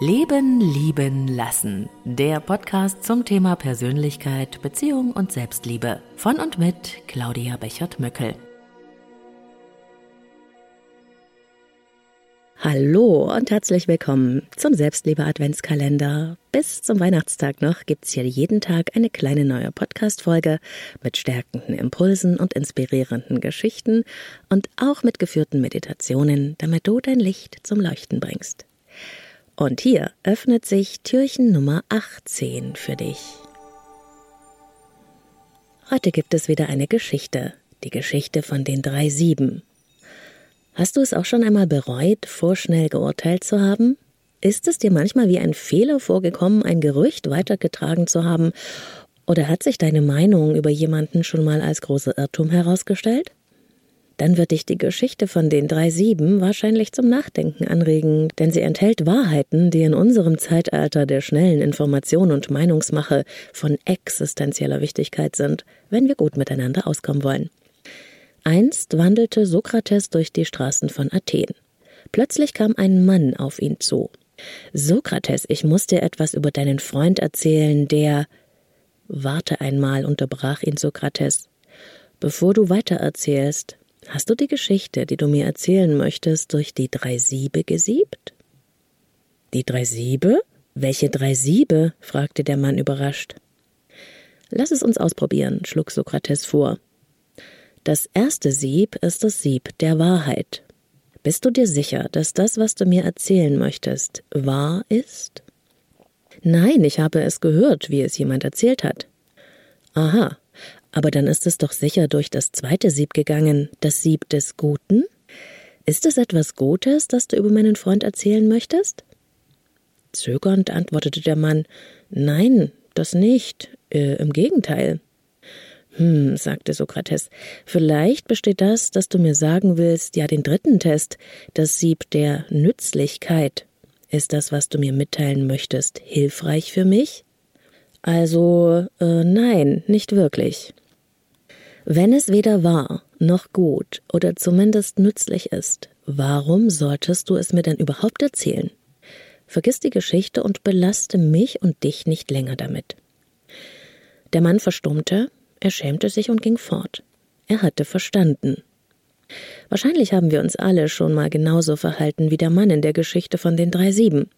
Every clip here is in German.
Leben, Lieben, Lassen. Der Podcast zum Thema Persönlichkeit, Beziehung und Selbstliebe. Von und mit Claudia Bechert-Möckel. Hallo und herzlich willkommen zum Selbstliebe-Adventskalender. Bis zum Weihnachtstag noch gibt's hier jeden Tag eine kleine neue Podcast-Folge mit stärkenden Impulsen und inspirierenden Geschichten und auch mit geführten Meditationen, damit du dein Licht zum Leuchten bringst. Und hier öffnet sich Türchen Nummer 18 für dich. Heute gibt es wieder eine Geschichte, die Geschichte von den drei Sieben. Hast du es auch schon einmal bereut, vorschnell geurteilt zu haben? Ist es dir manchmal wie ein Fehler vorgekommen, ein Gerücht weitergetragen zu haben? Oder hat sich deine Meinung über jemanden schon mal als großer Irrtum herausgestellt? Dann wird dich die Geschichte von den drei Sieben wahrscheinlich zum Nachdenken anregen, denn sie enthält Wahrheiten, die in unserem Zeitalter der schnellen Information und Meinungsmache von existenzieller Wichtigkeit sind, wenn wir gut miteinander auskommen wollen. Einst wandelte Sokrates durch die Straßen von Athen. Plötzlich kam ein Mann auf ihn zu. Sokrates, ich muss dir etwas über deinen Freund erzählen, der. Warte einmal, unterbrach ihn Sokrates. Bevor du weitererzählst, Hast du die Geschichte, die du mir erzählen möchtest, durch die drei Siebe gesiebt? Die drei Siebe? Welche drei Siebe? fragte der Mann überrascht. Lass es uns ausprobieren, schlug Sokrates vor. Das erste Sieb ist das Sieb der Wahrheit. Bist du dir sicher, dass das, was du mir erzählen möchtest, wahr ist? Nein, ich habe es gehört, wie es jemand erzählt hat. Aha, aber dann ist es doch sicher durch das zweite Sieb gegangen, das Sieb des Guten? Ist es etwas Gutes, das du über meinen Freund erzählen möchtest? Zögernd antwortete der Mann Nein, das nicht. Äh, Im Gegenteil. Hm, sagte Sokrates, vielleicht besteht das, dass du mir sagen willst, ja den dritten Test, das Sieb der Nützlichkeit. Ist das, was du mir mitteilen möchtest, hilfreich für mich? Also, äh, nein, nicht wirklich. Wenn es weder wahr noch gut oder zumindest nützlich ist, warum solltest du es mir denn überhaupt erzählen? Vergiss die Geschichte und belaste mich und dich nicht länger damit. Der Mann verstummte, er schämte sich und ging fort. Er hatte verstanden. Wahrscheinlich haben wir uns alle schon mal genauso verhalten wie der Mann in der Geschichte von den drei Sieben.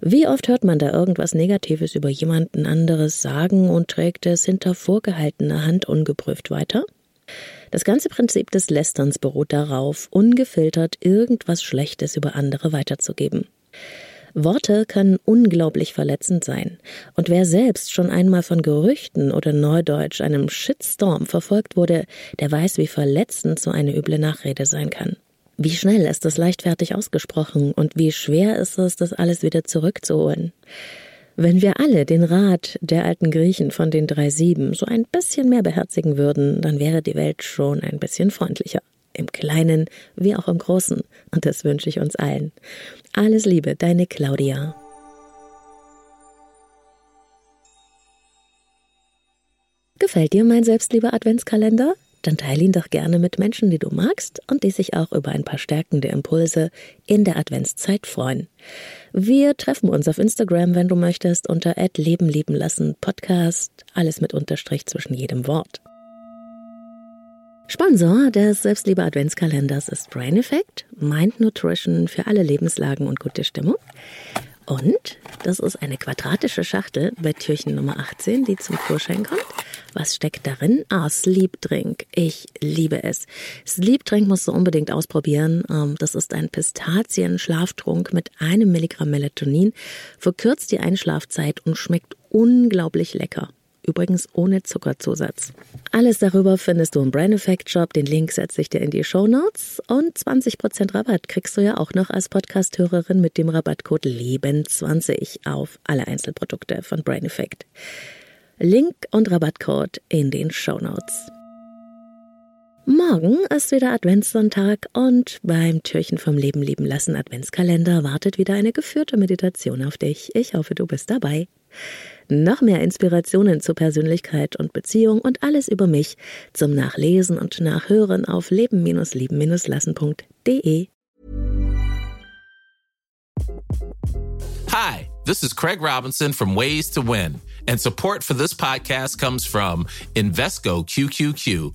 Wie oft hört man da irgendwas Negatives über jemanden anderes sagen und trägt es hinter vorgehaltener Hand ungeprüft weiter? Das ganze Prinzip des Lästerns beruht darauf, ungefiltert irgendwas Schlechtes über andere weiterzugeben. Worte können unglaublich verletzend sein. Und wer selbst schon einmal von Gerüchten oder Neudeutsch einem Shitstorm verfolgt wurde, der weiß, wie verletzend so eine üble Nachrede sein kann. Wie schnell ist das leichtfertig ausgesprochen und wie schwer ist es, das alles wieder zurückzuholen? Wenn wir alle den Rat der alten Griechen von den drei Sieben so ein bisschen mehr beherzigen würden, dann wäre die Welt schon ein bisschen freundlicher. Im Kleinen wie auch im Großen. Und das wünsche ich uns allen. Alles Liebe, deine Claudia. Gefällt dir mein Selbstliebe Adventskalender? Dann teile ihn doch gerne mit Menschen, die du magst und die sich auch über ein paar stärkende Impulse in der Adventszeit freuen. Wir treffen uns auf Instagram, wenn du möchtest, unter Leben lieben lassen Podcast, alles mit Unterstrich zwischen jedem Wort. Sponsor des Selbstliebe Adventskalenders ist Brain Effect, Mind Nutrition für alle Lebenslagen und gute Stimmung. Und das ist eine quadratische Schachtel bei Türchen Nummer 18, die zum Vorschein kommt. Was steckt darin? Ah, Sleep Drink. Ich liebe es. Sleep Drink musst du unbedingt ausprobieren. Ähm, das ist ein Pistazien-Schlaftrunk mit einem Milligramm Melatonin, verkürzt die Einschlafzeit und schmeckt unglaublich lecker. Übrigens ohne Zuckerzusatz. Alles darüber findest du im Brain Effect Shop. Den Link setze ich dir in die Show Notes. Und 20% Rabatt kriegst du ja auch noch als Podcast-Hörerin mit dem Rabattcode LEBEN20 auf alle Einzelprodukte von Brain Effect. Link und Rabattcode in den Show Notes. Morgen ist wieder Adventssonntag und beim Türchen vom Leben leben lassen Adventskalender wartet wieder eine geführte Meditation auf dich. Ich hoffe, du bist dabei. Noch mehr Inspirationen zur Persönlichkeit und Beziehung und alles über mich zum Nachlesen und Nachhören auf leben-lieben-lassen.de. Hi, this is Craig Robinson from Ways to Win, and support for this podcast comes from Invesco QQQ